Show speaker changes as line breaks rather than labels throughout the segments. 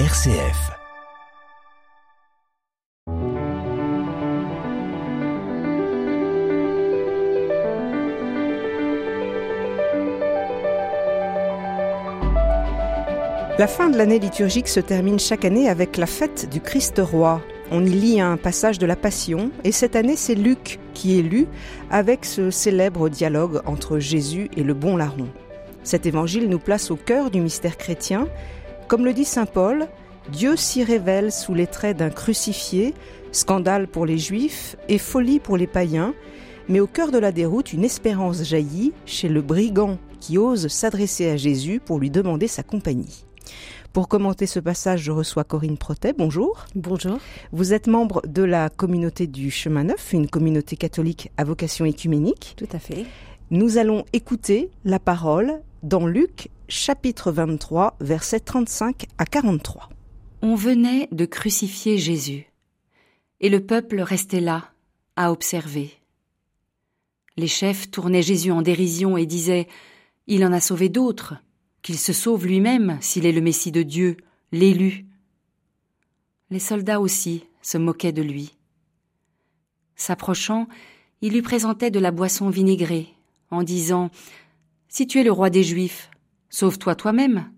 RCF.
La fin de l'année liturgique se termine chaque année avec la fête du Christ roi. On y lit un passage de la Passion et cette année c'est Luc qui est lu avec ce célèbre dialogue entre Jésus et le bon larron. Cet évangile nous place au cœur du mystère chrétien. Comme le dit Saint Paul, Dieu s'y révèle sous les traits d'un crucifié, scandale pour les juifs et folie pour les païens, mais au cœur de la déroute, une espérance jaillit chez le brigand qui ose s'adresser à Jésus pour lui demander sa compagnie. Pour commenter ce passage, je reçois Corinne Protet. Bonjour.
Bonjour.
Vous êtes membre de la communauté du Chemin Neuf, une communauté catholique à vocation écuménique.
Tout à fait.
Nous allons écouter la parole dans Luc chapitre 23 versets 35 à 43.
On venait de crucifier Jésus, et le peuple restait là, à observer. Les chefs tournaient Jésus en dérision et disaient Il en a sauvé d'autres, qu'il se sauve lui-même s'il est le Messie de Dieu, l'élu. Les soldats aussi se moquaient de lui. S'approchant, il lui présentait de la boisson vinaigrée, en disant Si tu es le roi des Juifs, sauve-toi toi-même.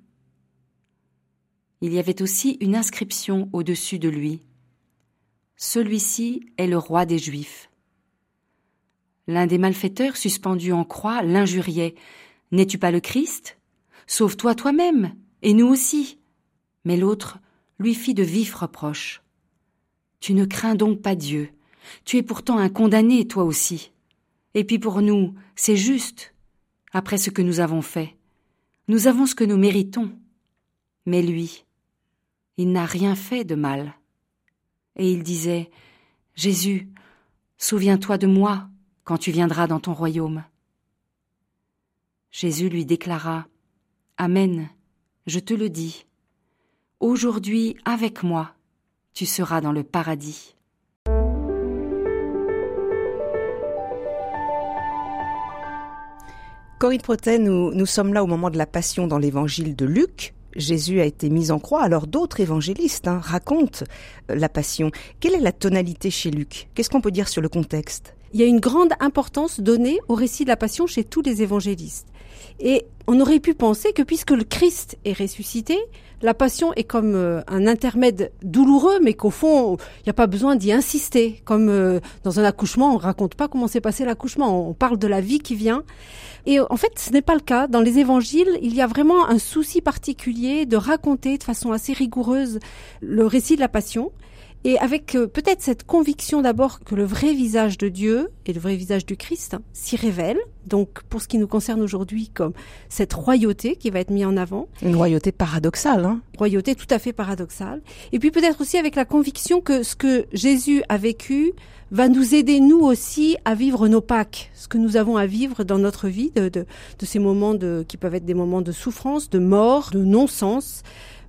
Il y avait aussi une inscription au-dessus de lui. Celui-ci est le roi des Juifs. L'un des malfaiteurs suspendus en croix l'injuriait. N'es-tu pas le Christ? Sauve-toi toi-même, et nous aussi. Mais l'autre lui fit de vifs reproches. Tu ne crains donc pas Dieu. Tu es pourtant un condamné, toi aussi. Et puis pour nous, c'est juste, après ce que nous avons fait. Nous avons ce que nous méritons. Mais lui, il n'a rien fait de mal. Et il disait, Jésus, souviens-toi de moi quand tu viendras dans ton royaume. Jésus lui déclara, Amen, je te le dis. Aujourd'hui, avec moi, tu seras dans le paradis.
Corinne Protet, nous, sommes là au moment de la Passion dans l'évangile de Luc. Jésus a été mis en croix, alors d'autres évangélistes hein, racontent la Passion. Quelle est la tonalité chez Luc? Qu'est-ce qu'on peut dire sur le contexte?
Il y a une grande importance donnée au récit de la Passion chez tous les évangélistes. Et on aurait pu penser que puisque le Christ est ressuscité, la passion est comme euh, un intermède douloureux, mais qu'au fond, il n'y a pas besoin d'y insister. Comme euh, dans un accouchement, on raconte pas comment s'est passé l'accouchement, on parle de la vie qui vient. Et en fait, ce n'est pas le cas. Dans les évangiles, il y a vraiment un souci particulier de raconter de façon assez rigoureuse le récit de la passion. Et avec euh, peut-être cette conviction d'abord que le vrai visage de Dieu et le vrai visage du Christ hein, s'y révèle. Donc pour ce qui nous concerne aujourd'hui comme cette royauté qui va être mise en avant.
Une royauté paradoxale. Hein
royauté tout à fait paradoxale. Et puis peut-être aussi avec la conviction que ce que Jésus a vécu va nous aider nous aussi à vivre nos Pâques, ce que nous avons à vivre dans notre vie, de, de, de ces moments de, qui peuvent être des moments de souffrance, de mort, de non-sens.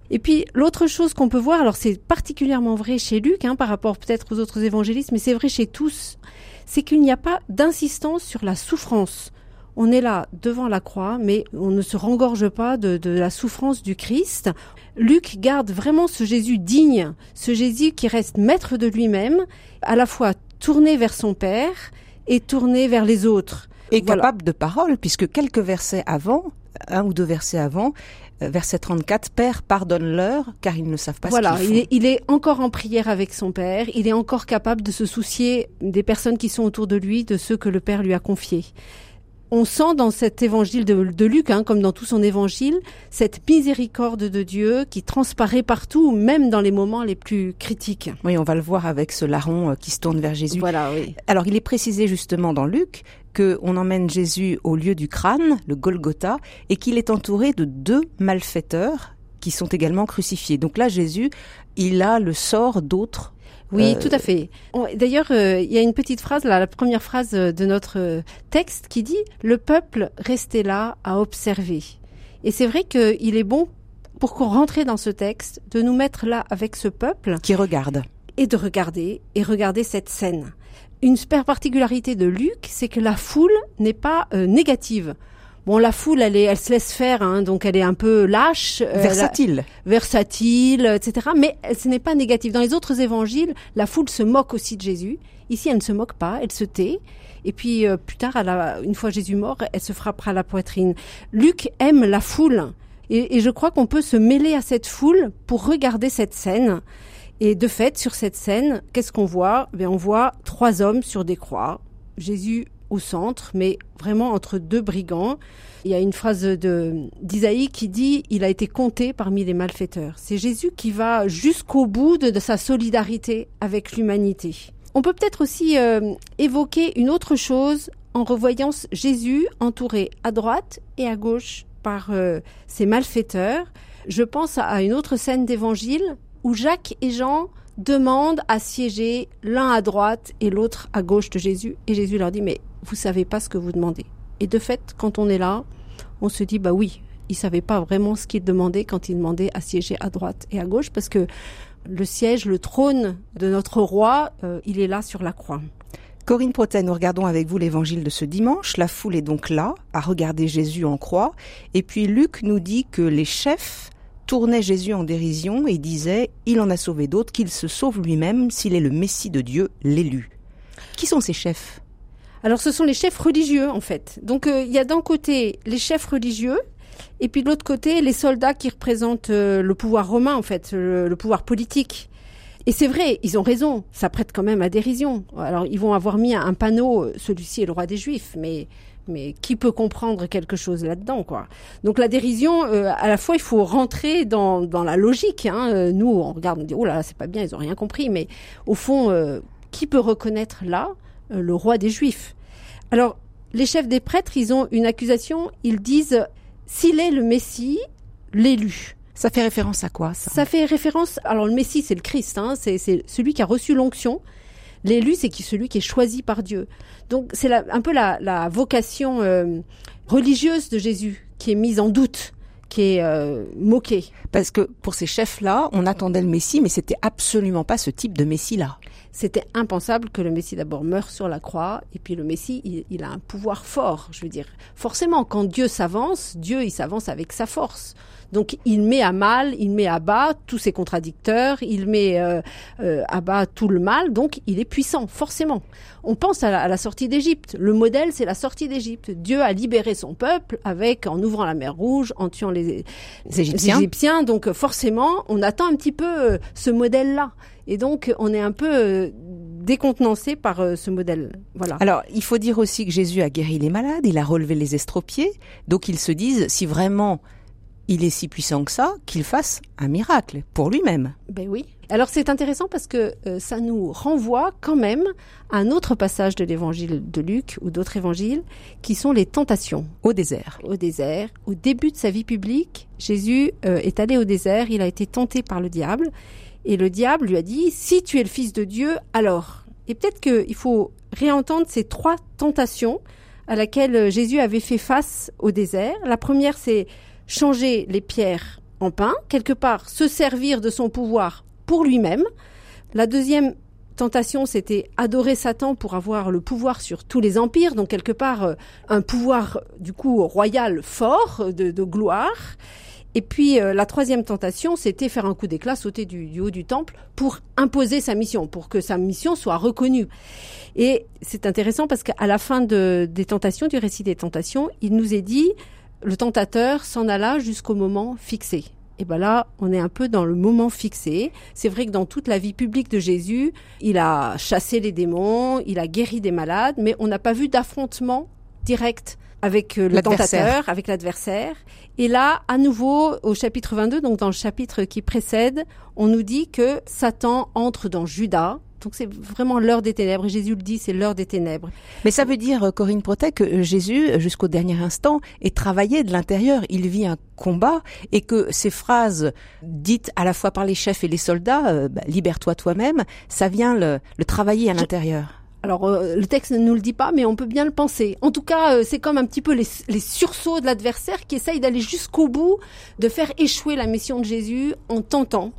Et puis l'autre chose qu'on peut voir, alors c'est particulièrement vrai chez Luc hein, par rapport peut-être aux autres évangélistes, mais c'est vrai chez tous, c'est qu'il n'y a pas d'insistance sur la souffrance. On est là devant la croix, mais on ne se rengorge pas de, de la souffrance du Christ. Luc garde vraiment ce Jésus digne, ce Jésus qui reste maître de lui-même, à la fois tourné vers son Père et tourné vers les autres.
Et voilà. capable de parole, puisque quelques versets avant, un ou deux versets avant, euh, verset 34, Père, pardonne-leur, car ils ne savent pas
voilà,
ce qu'ils
font.
font.
Il est, il est encore en prière avec son Père, il est encore capable de se soucier des personnes qui sont autour de lui, de ceux que le Père lui a confiés. On sent dans cet évangile de, de Luc, hein, comme dans tout son évangile, cette miséricorde de Dieu qui transparaît partout, même dans les moments les plus critiques.
Oui, on va le voir avec ce larron euh, qui se tourne vers Jésus.
Voilà, oui.
Alors, il est précisé justement dans Luc qu'on emmène Jésus au lieu du crâne, le Golgotha, et qu'il est entouré de deux malfaiteurs qui sont également crucifiés. Donc là, Jésus, il a le sort d'autres
oui, euh... tout à fait. D'ailleurs, euh, il y a une petite phrase, là, la première phrase de notre euh, texte qui dit « Le peuple restait là à observer ». Et c'est vrai qu'il est bon, pour qu'on rentre dans ce texte, de nous mettre là avec ce peuple.
Qui regarde.
Et de regarder, et regarder cette scène. Une super particularité de Luc, c'est que la foule n'est pas euh, négative. Bon, la foule, elle, est, elle se laisse faire, hein, donc elle est un peu lâche.
euh, versatile.
versatile, etc. Mais ce n'est pas négatif. Dans les autres évangiles, la foule se moque aussi de Jésus. Ici, elle ne se moque pas, elle se tait. Et puis euh, plus tard, une fois Jésus mort, elle se frappera la poitrine. Luc aime la foule. Et, et je crois qu'on peut se mêler à cette foule pour regarder cette scène. Et de fait, sur cette scène, qu'est-ce qu'on voit? Ben, On voit trois hommes sur des croix. Jésus au centre, mais vraiment entre deux brigands. Il y a une phrase d'Isaïe qui dit il a été compté parmi les malfaiteurs. C'est Jésus qui va jusqu'au bout de, sa solidarité avec l'humanité. On peut peut-être aussi euh, évoquer une autre chose en revoyant Jésus entouré à droite et à gauche par euh, ces malfaiteurs. Je pense à une autre scène d'évangile où Jacques et Jean demandent à siéger l'un à droite et l'autre à gauche de Jésus. Et Jésus leur dit, mais vous savez pas ce que vous demandez. Et de fait, quand on est là, on se dit, bah oui, il savait pas vraiment ce qu'il demandait quand il demandait à siéger à droite et à gauche, parce que le siège, le trône de notre roi, euh, il est là sur la croix.
Corinne Protet, nous regardons avec vous l'évangile de ce dimanche. La foule est donc là, à regarder Jésus en croix. Et puis Luc nous dit que les chefs tournaient Jésus en dérision et disaient Il en a sauvé d'autres, qu'il se sauve lui-même s'il est le Messie de Dieu, l'élu. Qui sont ces chefs?
Alors ce sont les chefs religieux en fait. Donc euh, il y a d'un côté les chefs religieux et puis de l'autre côté les soldats qui représentent euh, le pouvoir romain en fait, le, le pouvoir politique. Et c'est vrai, ils ont raison, ça prête quand même à dérision. Alors ils vont avoir mis un panneau, euh, celui-ci est le roi des Juifs, mais mais qui peut comprendre quelque chose là-dedans, quoi Donc la dérision, euh, à la fois, il faut rentrer dans, dans la logique. Hein. Euh, nous, on regarde, on dit oh là, là c'est pas bien, ils ont rien compris. Mais au fond, euh, qui peut reconnaître là euh, le roi des Juifs? Alors les chefs des prêtres, ils ont une accusation. Ils disent s'il est le Messie, l'élu.
Ça fait référence à quoi ça,
ça fait référence. Alors le Messie, c'est le Christ, hein, c'est celui qui a reçu l'onction. L'élu, c'est qui celui qui est choisi par Dieu. Donc c'est un peu la, la vocation euh, religieuse de Jésus qui est mise en doute, qui est euh, moquée.
Parce que pour ces chefs-là, on attendait le Messie, mais c'était absolument pas ce type de Messie-là.
C'était impensable que le Messie d'abord meure sur la croix, et puis le Messie, il, il a un pouvoir fort. Je veux dire, forcément, quand Dieu s'avance, Dieu, il s'avance avec sa force. Donc il met à mal, il met à bas tous ses contradicteurs, il met euh, euh, à bas tout le mal, donc il est puissant, forcément. On pense à la, à la sortie d'Égypte. Le modèle, c'est la sortie d'Égypte. Dieu a libéré son peuple avec en ouvrant la mer Rouge, en tuant les,
les Égyptiens.
les Égyptiens. Donc forcément, on attend un petit peu euh, ce modèle-là. Et donc on est un peu euh, décontenancé par euh, ce modèle. Voilà.
Alors, il faut dire aussi que Jésus a guéri les malades, il a relevé les estropiés. Donc ils se disent, si vraiment il est si puissant que ça, qu'il fasse un miracle pour lui-même.
Ben oui. Alors c'est intéressant parce que euh, ça nous renvoie quand même à un autre passage de l'évangile de Luc ou d'autres évangiles qui sont les tentations.
Au désert.
Au désert. Au début de sa vie publique, Jésus euh, est allé au désert, il a été tenté par le diable et le diable lui a dit si tu es le fils de Dieu, alors. Et peut-être qu'il faut réentendre ces trois tentations à laquelle Jésus avait fait face au désert. La première c'est changer les pierres en pain, quelque part se servir de son pouvoir pour lui-même. La deuxième tentation, c'était adorer Satan pour avoir le pouvoir sur tous les empires, donc quelque part un pouvoir du coup royal fort, de, de gloire. Et puis euh, la troisième tentation, c'était faire un coup d'éclat, sauter du, du, haut du temple pour imposer sa mission, pour que sa mission soit reconnue. Et c'est intéressant parce qu'à la fin de, des tentations, du récit des tentations, il nous est dit le tentateur s'en alla jusqu'au moment fixé. Et ben là, on est un peu dans le moment fixé. C'est vrai que dans toute la vie publique de Jésus, il a chassé les démons, il a guéri des malades, mais on n'a pas vu d'affrontement direct avec le tentateur, avec l'adversaire. Et là, à nouveau, au chapitre 22, donc dans le chapitre qui précède, on nous dit que Satan entre dans Judas, donc c'est vraiment l'heure des ténèbres. Jésus le dit, c'est l'heure des ténèbres.
Mais ça veut dire, Corinne Protet, que Jésus, jusqu'au dernier instant, est travaillé de l'intérieur. Il vit un combat et que ces phrases dites à la fois par les chefs et les soldats, euh, bah, libère-toi toi-même, ça vient le, le travailler à l'intérieur.
Alors euh, le texte ne nous le dit pas, mais on peut bien le penser. En tout cas, euh, c'est comme un petit peu les, les sursauts de l'adversaire qui essaye d'aller jusqu'au bout, de faire échouer la mission de Jésus en tentant.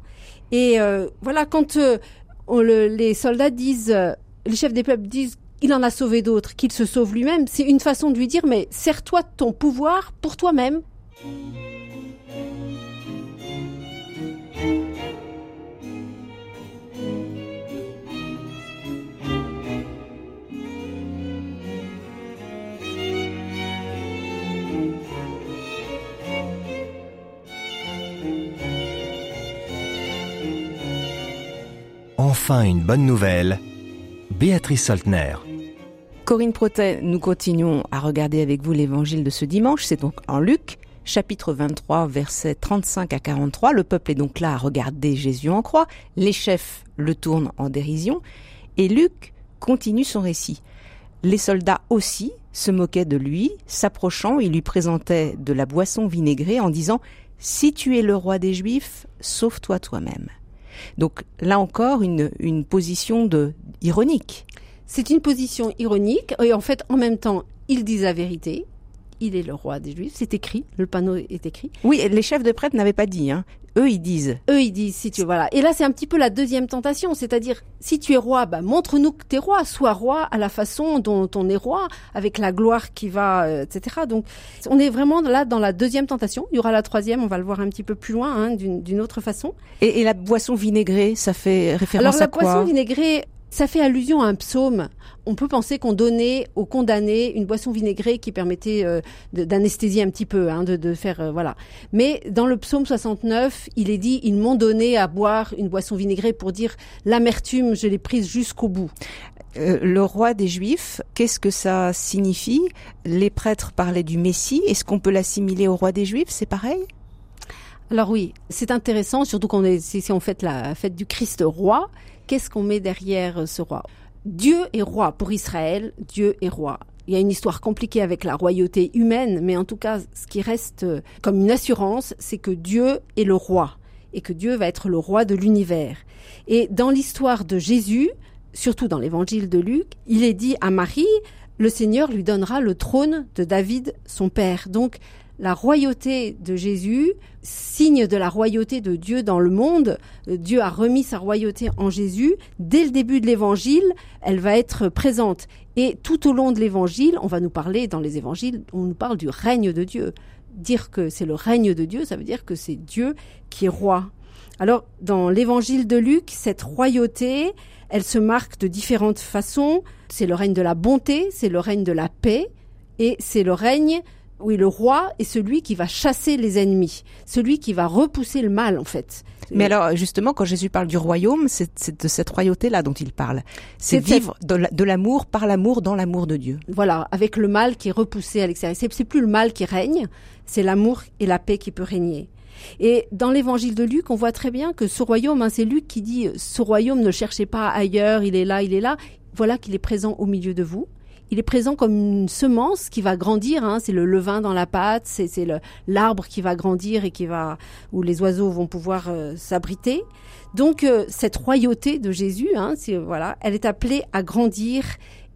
Et euh, voilà, quand les soldats disent, les chefs des peuples disent il en a sauvé d'autres, qu'il se sauve lui-même. C'est une façon de lui dire, mais sers-toi de ton pouvoir pour toi-même.
Enfin une bonne nouvelle. Béatrice Soltner.
Corinne Protet, nous continuons à regarder avec vous l'évangile de ce dimanche. C'est donc en Luc, chapitre 23, versets 35 à 43. Le peuple est donc là à regarder Jésus en croix. Les chefs le tournent en dérision. Et Luc continue son récit. Les soldats aussi se moquaient de lui, s'approchant, ils lui présentaient de la boisson vinaigrée en disant Si tu es le roi des Juifs, sauve-toi toi-même. Donc là encore, une, une position de ironique.
C'est une position ironique et en fait, en même temps, ils disent la vérité. Il est le roi des Juifs. C'est écrit. Le panneau est écrit.
Oui, les chefs de prêtre n'avaient pas dit. Hein. Eux, ils disent.
Eux, ils disent, si tu voilà. Et là, c'est un petit peu la deuxième tentation, c'est-à-dire, si tu es roi, bah, montre-nous que tu es roi, sois roi à la façon dont on est roi, avec la gloire qui va, euh, etc. Donc, on est vraiment là dans la deuxième tentation. Il y aura la troisième, on va le voir un petit peu plus loin, hein, d'une autre façon.
Et, et, la boisson vinaigrée, ça fait référence
Alors,
à quoi?
la boisson vinaigrée, ça fait allusion à un psaume. On peut penser qu'on donnait aux condamnés une boisson vinaigrée qui permettait euh, d'anesthésier un petit peu, hein, de, de, faire euh, voilà. Mais dans le psaume 69, il est dit ils m'ont donné à boire une boisson vinaigrée pour dire l'amertume, je l'ai prise jusqu'au bout.
Euh, le roi des Juifs, qu'est-ce que ça signifie? Les prêtres parlaient du Messie. Est-ce qu'on peut l'assimiler au roi des Juifs? C'est pareil?
Alors oui, c'est intéressant, surtout qu'on est si on fête la fête du Christ roi. Qu'est-ce qu'on met derrière ce roi? Dieu est roi pour Israël, Dieu est roi. Il y a une histoire compliquée avec la royauté humaine, mais en tout cas, ce qui reste comme une assurance, c'est que Dieu est le roi et que Dieu va être le roi de l'univers. Et dans l'histoire de Jésus, surtout dans l'évangile de Luc, il est dit à Marie, le Seigneur lui donnera le trône de David, son père. Donc, la royauté de Jésus, signe de la royauté de Dieu dans le monde. Dieu a remis sa royauté en Jésus. Dès le début de l'évangile, elle va être présente. Et tout au long de l'évangile, on va nous parler, dans les évangiles, on nous parle du règne de Dieu. Dire que c'est le règne de Dieu, ça veut dire que c'est Dieu qui est roi. Alors, dans l'évangile de Luc, cette royauté, elle se marque de différentes façons. C'est le règne de la bonté, c'est le règne de la paix, et c'est le règne oui, le roi est celui qui va chasser les ennemis, celui qui va repousser le mal, en fait.
Mais alors, justement, quand Jésus parle du royaume, c'est de cette royauté-là dont il parle. C'est vivre de l'amour par l'amour dans l'amour de Dieu.
Voilà, avec le mal qui est repoussé à l'extérieur. C'est plus le mal qui règne, c'est l'amour et la paix qui peut régner. Et dans l'évangile de Luc, on voit très bien que ce royaume, hein, c'est Luc qui dit, ce royaume ne cherchez pas ailleurs, il est là, il est là. Voilà qu'il est présent au milieu de vous il est présent comme une semence qui va grandir. Hein, c'est le levain dans la pâte, c'est l'arbre qui va grandir et qui va où les oiseaux vont pouvoir euh, s'abriter. Donc euh, cette royauté de Jésus, hein, voilà, elle est appelée à grandir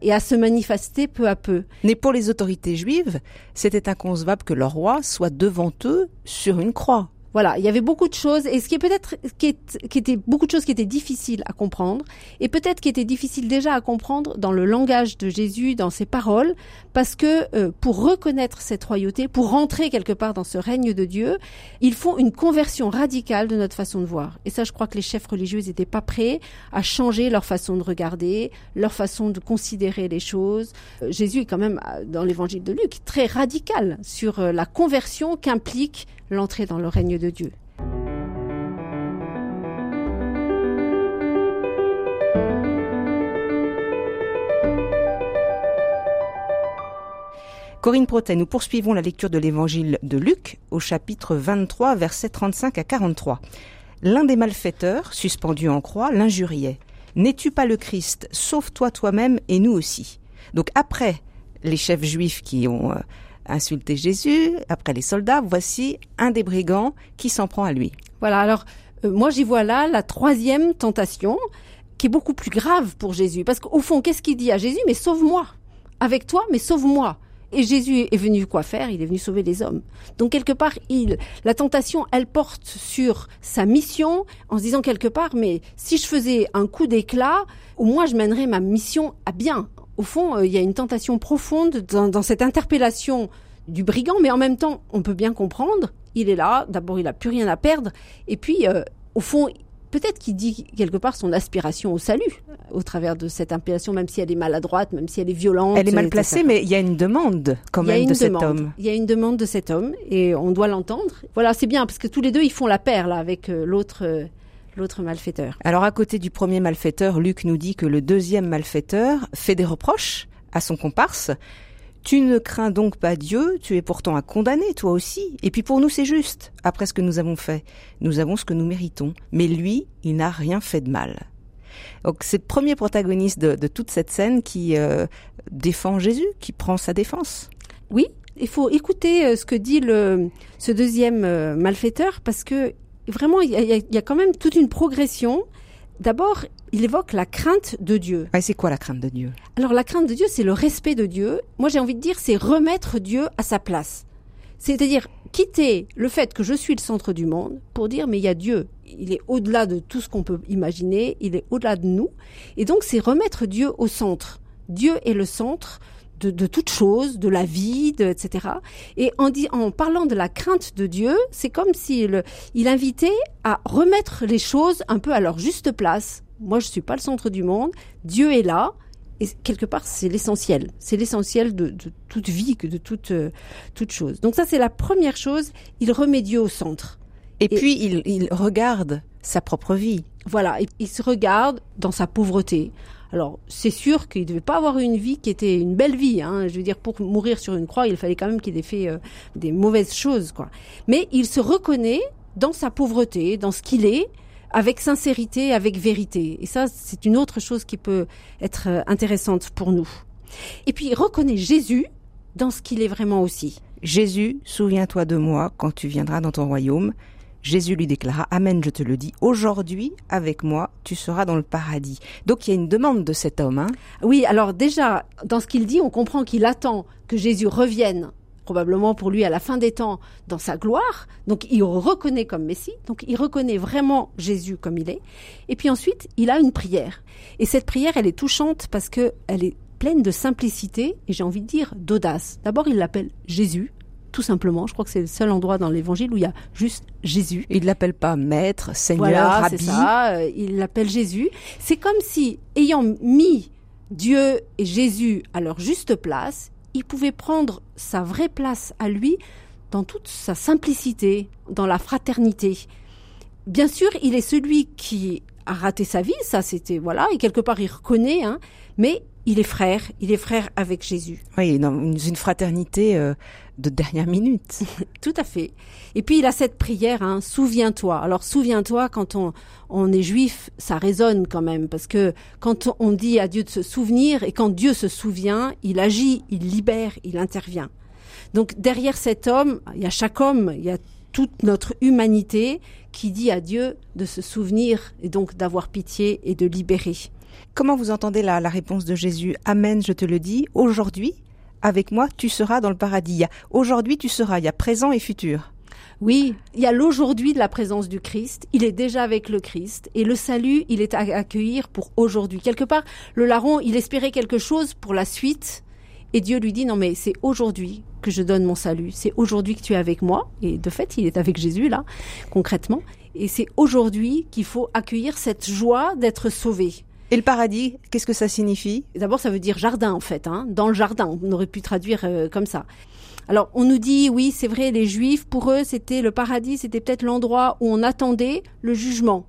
et à se manifester peu à peu.
Mais pour les autorités juives, c'était inconcevable que leur roi soit devant eux sur une croix.
Voilà, il y avait beaucoup de choses et ce qui est peut-être qui, qui, était beaucoup de choses qui étaient difficiles à comprendre et peut-être qui étaient difficiles déjà à comprendre dans le langage de Jésus, dans ses paroles, parce que euh, pour reconnaître cette royauté, pour rentrer quelque part dans ce règne de Dieu, il faut une conversion radicale de notre façon de voir. Et ça, je crois que les chefs religieux n'étaient pas prêts à changer leur façon de regarder, leur façon de considérer les choses. Euh, Jésus est quand même euh, dans l'évangile de Luc très radical sur la conversion qu'implique l'entrée dans le règne de Dieu.
Corinne Protet, nous poursuivons la lecture de l'évangile de Luc au chapitre 23, versets 35 à 43. L'un des malfaiteurs, suspendu en croix, l'injuriait. N'es-tu pas le Christ? Sauve-toi toi-même et nous aussi. Donc après les chefs juifs qui ont insulter Jésus, après les soldats, voici un des brigands qui s'en prend à lui.
Voilà, alors euh, moi j'y vois là la troisième tentation qui est beaucoup plus grave pour Jésus. Parce qu'au fond, qu'est-ce qu'il dit à Jésus? Mais sauve-moi. Avec toi, mais sauve-moi. Et Jésus est venu quoi faire? Il est venu sauver les hommes. Donc quelque part, il, la tentation, elle porte sur sa mission en se disant quelque part, mais si je faisais un coup d'éclat, au moins je mènerais ma mission à bien au fond, euh, il y a une tentation profonde dans, dans cette interpellation du brigand, mais en même temps, on peut bien comprendre, il est là, d'abord il a plus rien à perdre, et puis euh, au fond, peut-être qu'il dit quelque part son aspiration au salut euh, au travers de cette impération, même si elle est maladroite, même si elle est violente.
Elle est mal
etc.
placée, mais il y a une demande quand même de cet homme.
Il y a une demande de cet homme et on doit l'entendre. Voilà, c'est bien parce que tous les deux ils font la paire là avec euh, l'autre euh, l'autre malfaiteur.
Alors à côté du premier malfaiteur, Luc nous dit que le deuxième malfaiteur fait des reproches à son comparse. Tu ne crains donc pas Dieu, tu es pourtant à condamner, toi aussi. Et puis pour nous, c'est juste. Après ce que nous avons fait, nous avons ce que nous méritons. Mais lui, il n'a rien fait de mal. Donc c'est le premier protagoniste de, de toute cette scène qui euh, défend Jésus, qui prend sa défense.
Oui, il faut écouter euh, ce que dit le ce deuxième euh, malfaiteur parce que vraiment il y, a, il y quand même toute une progression. D'abord, il évoque la crainte de Dieu.
Ouais, c'est quoi la crainte de Dieu?
Alors la crainte de Dieu, c'est le respect de Dieu. Moi, j'ai envie de dire, c'est remettre Dieu à sa place. C'est-à-dire quitter le fait que je suis le centre du monde pour dire mais il y a Dieu. Il est au-delà de tout ce qu'on peut imaginer, il est au-delà de nous. Et donc c'est remettre Dieu au centre. Dieu est le centre de, de toute chose, de la vie, de, etc. Et en, dit, en parlant de la crainte de Dieu, c'est comme s'il il invitait à remettre les choses un peu à leur juste place. Moi, je suis pas le centre du monde. Dieu est là. Et quelque part, c'est l'essentiel. C'est l'essentiel de, de toute vie, de toute, euh, toute chose. Donc ça, c'est la première chose. Il remet Dieu au centre.
Et,
Et-
puis il, il regarde sa propre vie.
Voilà, il, il se regarde dans sa pauvreté. Alors, c'est sûr qu'il ne devait pas avoir une vie qui était une belle vie. Hein. Je veux dire, pour mourir sur une croix, il fallait quand même qu'il ait fait euh, des mauvaises choses, quoi. Mais il se reconnaît dans sa pauvreté, dans ce qu'il est, avec sincérité, avec vérité. Et ça, c'est une autre chose qui peut être euh, intéressante pour nous. Et puis, il reconnaît Jésus dans ce qu'il est vraiment aussi.
Jésus, souviens-toi de moi quand tu viendras dans ton royaume. Jésus lui déclara, Amen, je te le dis, aujourd'hui, avec moi, tu seras dans le paradis. Donc il y a une demande de cet homme. Hein
Oui, alors déjà, dans ce qu'il dit, on comprend qu'il attend que Jésus revienne, probablement pour lui à la fin des temps, dans sa gloire. Donc il reconnaît comme Messie, donc il reconnaît vraiment Jésus comme il est. Et puis ensuite, il a une prière. Et cette prière, elle est touchante parce que elle est pleine de simplicité et j'ai envie de dire d'audace. D'abord, il l'appelle Jésus, tout simplement. Je crois que c'est le seul endroit dans l'évangile où il y a juste Jésus.
Il l'appelle pas maître, seigneur,
Voilà,
rabbi.
ça. euh, Il l'appelle Jésus. C'est comme si, ayant mis Dieu et Jésus à leur juste place, il pouvait prendre sa vraie place à lui dans toute sa simplicité, dans la fraternité. Bien sûr, il est celui qui a raté sa vie, ça c'était voilà, et quelque part il reconnaît, hein, mais il est frère, il est frère avec Jésus.
Oui, dans une, fraternité euh, de dernière minute.
Tout à fait. Et puis il a cette prière, hein, souviens-toi. Alors souviens-toi, quand on, on est juif, ça résonne quand même, parce que quand on dit à Dieu de se souvenir, et quand Dieu se souvient, il agit, il libère, il intervient. Donc derrière cet homme, il y a chaque homme, il y a toute notre humanité qui dit à Dieu de se souvenir et donc d'avoir pitié et de libérer.
Comment vous entendez la, la réponse de Jésus? Amen, je te le dis, aujourd'hui, avec moi, tu seras dans le paradis. Y a aujourd'hui, tu seras, il y a présent et futur.
Oui, il y a l'aujourd'hui de la présence du Christ. Il est déjà avec le Christ. Et le salut, il est à accueillir pour aujourd'hui. Quelque part, le larron, il espérait quelque chose pour la suite. Et Dieu lui dit, non mais c'est aujourd'hui que je donne mon salut. C'est aujourd'hui que tu es avec moi. Et de fait, il est avec Jésus là, concrètement. Et c'est aujourd'hui qu'il faut accueillir cette joie d'être sauvé.
Et le paradis, qu'est-ce que ça signifie?
D'abord, ça veut dire jardin en fait, hein, dans le jardin. On aurait pu traduire euh, comme ça. Alors, on nous dit, oui, c'est vrai, les Juifs, pour eux, c'était le paradis, c'était peut-être l'endroit où on attendait le jugement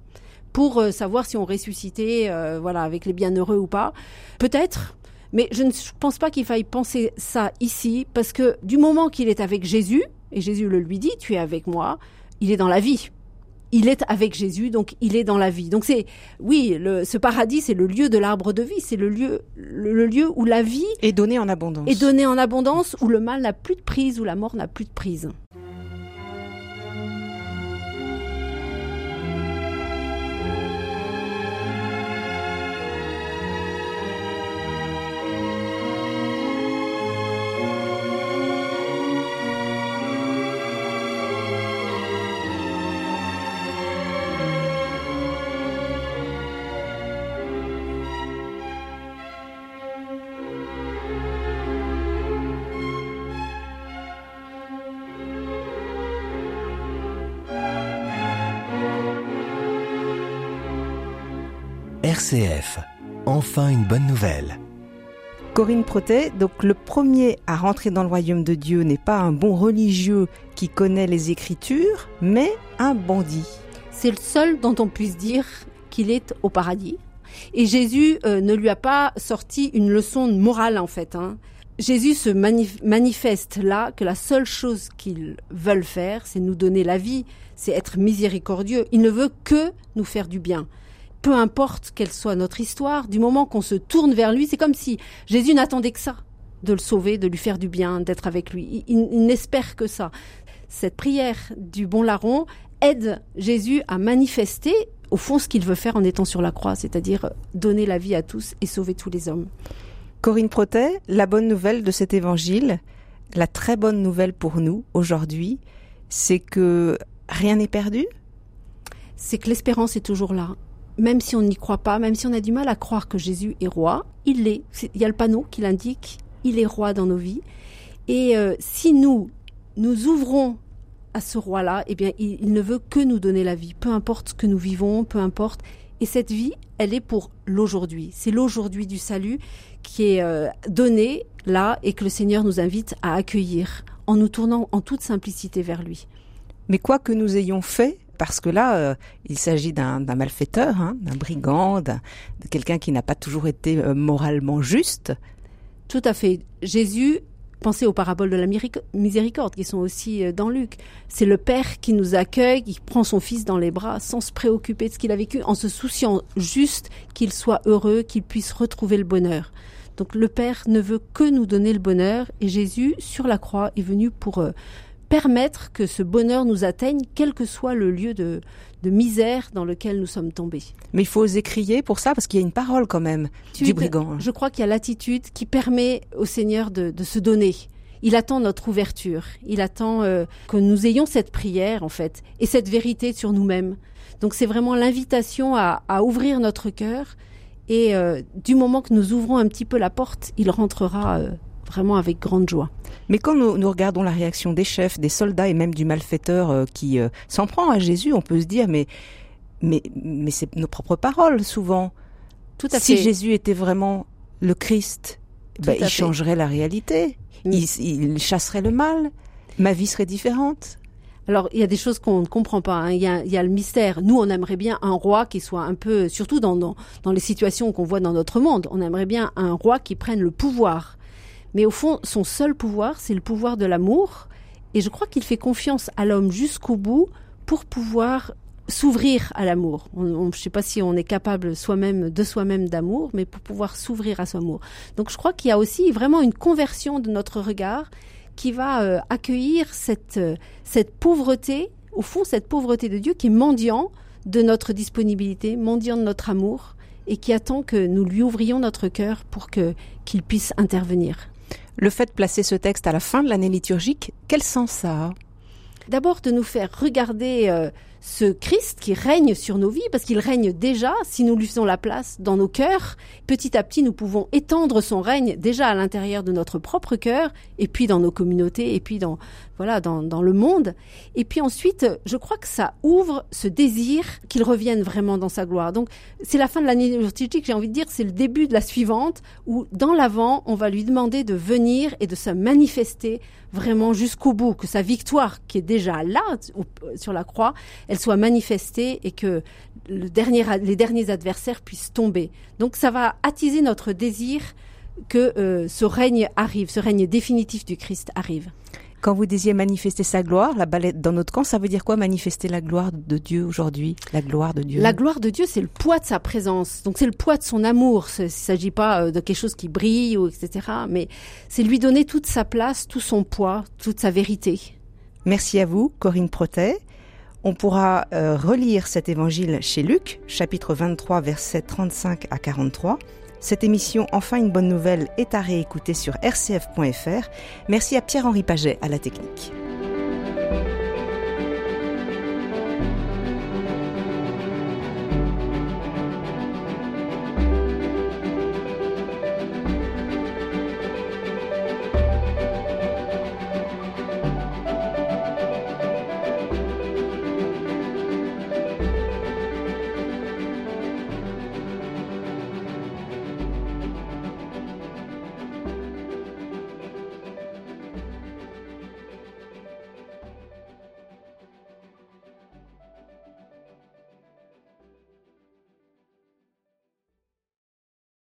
pour euh, savoir si on ressuscitait, euh, voilà, avec les bienheureux ou pas. Peut-être, mais je ne pense pas qu'il faille penser ça ici, parce que du moment qu'il est avec Jésus, et Jésus le lui dit, tu es avec moi, il est dans la vie il est avec Jésus, donc il est dans la vie. Donc c'est, oui, le, ce paradis, c'est le lieu de l'arbre de vie, c'est le lieu, le, le, lieu où la vie
est donnée en abondance.
Est donnée en abondance, où le mal n'a plus de prise, où la mort n'a plus de prise.
RCF. Enfin une bonne nouvelle.
Corinne Protet, donc le premier à rentrer dans le royaume de Dieu n'est pas un bon religieux qui connaît les Écritures, mais un bandit.
C'est le seul dont on puisse dire qu'il est au paradis. Et Jésus euh, ne lui a pas sorti une leçon morale en fait. Hein. Jésus se manifeste là que la seule chose qu'il veut faire, c'est nous donner la vie, c'est être miséricordieux. Il ne veut que nous faire du bien. Peu importe quelle soit notre histoire, du moment qu'on se tourne vers lui, c'est comme si Jésus n'attendait que ça, de le sauver, de lui faire du bien, d'être avec lui. Il, il n'espère que ça. Cette prière du bon larron aide Jésus à manifester au fond ce qu'il veut faire en étant sur la croix, c'est-à-dire donner la vie à tous et sauver tous les hommes.
Corinne Protet, la bonne nouvelle de cet évangile, la très bonne nouvelle pour nous aujourd'hui, c'est que rien n'est perdu?
C'est que l'espérance est toujours là. Même si on n'y croit pas, même si on a du mal à croire que Jésus est roi, il l'est. Il y a le panneau qui l'indique, il est roi dans nos vies. Et euh, si nous nous ouvrons à ce roi-là, eh bien, il, il, ne veut que nous donner la vie, peu importe ce que nous vivons, peu importe. Et cette vie, elle est pour l'aujourd'hui. C'est l'aujourd'hui du salut qui est euh, donné là et que le Seigneur nous invite à accueillir en nous tournant en toute simplicité vers lui.
Mais quoi que nous ayons fait, parce que là, euh, il s'agit d'un malfaiteur, hein, d'un brigand, de quelqu'un qui n'a pas toujours été euh, moralement juste.
Tout à fait. Jésus, pensez aux paraboles de la miséricorde qui sont aussi dans Luc. C'est le Père qui nous accueille, qui prend son Fils dans les bras sans se préoccuper de ce qu'il a vécu, en se souciant juste qu'il soit heureux, qu'il puisse retrouver le bonheur. Donc le Père ne veut que nous donner le bonheur et Jésus, sur la croix, est venu pour euh, permettre que ce bonheur nous atteigne, quel que soit le lieu de, misère dans lequel nous sommes tombés.
Mais il faut oser crier pour ça, parce qu'il y a une parole quand même du brigand.
Je crois qu'il y a l'attitude qui permet au Seigneur de, se donner. Il attend notre ouverture. Il attend euh, que nous ayons cette prière, en fait, et cette vérité sur nous-mêmes. Donc c'est vraiment l'invitation à, à ouvrir notre cœur et euh, du moment que nous ouvrons un petit peu la porte, il rentrera euh, vraiment avec grande joie.
Mais quand nous, regardons la réaction des chefs, des soldats et même du malfaiteur euh, qui s'en prend à Jésus, on peut se dire mais mais mais c'est nos propres paroles souvent. Tout à si Jésus était vraiment le Christ, ben, il changerait la réalité. Mm. il chasserait le mal. Ma vie serait différente.
Alors, il y a des choses qu'on ne comprend pas. Hein. Il, y a, il, y a, le mystère. Nous, on aimerait bien un roi qui soit un peu, surtout dans, dans, dans les situations qu'on voit dans notre monde, on aimerait bien un roi qui prenne le pouvoir. Mais au fond, son seul pouvoir, c'est le pouvoir de l'amour. Et je crois qu'il fait confiance à l'homme jusqu'au bout pour pouvoir s'ouvrir à l'amour. je ne sais pas si on est capable soi-même de soi-même d'amour, mais pour pouvoir s'ouvrir à son amour. Donc je crois qu'il y a aussi vraiment une conversion de notre regard qui va euh, accueillir cette, euh, cette pauvreté, au fond cette pauvreté de Dieu qui est mendiant de notre disponibilité, mendiant de notre amour, et qui attend que nous lui ouvrions notre cœur pour qu'il puisse intervenir.
Le fait de placer ce texte à la fin de l'année liturgique, quel sens ça a?
D'abord de nous faire regarder euh, ce Christ qui règne sur nos vies, parce qu'il règne déjà si nous lui faisons la place dans nos cœurs. Petit à petit, nous pouvons étendre son règne déjà à l'intérieur de notre propre cœur, et puis dans nos communautés, et puis dans voilà dans, dans le monde. Et puis ensuite, je crois que ça ouvre ce désir qu'il revienne vraiment dans sa gloire. Donc c'est la fin de l'année liturgique, j'ai envie de dire, c'est le début de la suivante, où dans l'avant, on va lui demander de venir et de se manifester vraiment jusqu'au bout, que sa victoire qui est déjà là sur la croix, elle soit manifestée et que le dernier, les derniers adversaires puissent tomber. Donc ça va attiser notre désir que euh, ce règne arrive, ce règne définitif du Christ arrive.
Quand vous disiez manifester sa gloire, la balette dans notre camp, ça veut dire quoi manifester la gloire de Dieu aujourd'hui? La gloire de Dieu
La gloire de Dieu, c'est le poids de sa présence. Donc c'est le poids de son amour. Il ne s'agit pas euh, de quelque chose qui brille, ou etc. Mais c'est lui donner toute sa place, tout son poids, toute sa vérité.
Merci à vous, Corinne Protet. On pourra euh, relire cet évangile chez Luc, chapitre 23, versets 35 à 43. Cette émission Enfin une bonne nouvelle est à réécouter sur rcf.fr. Merci à Pierre-Henri Paget à la technique.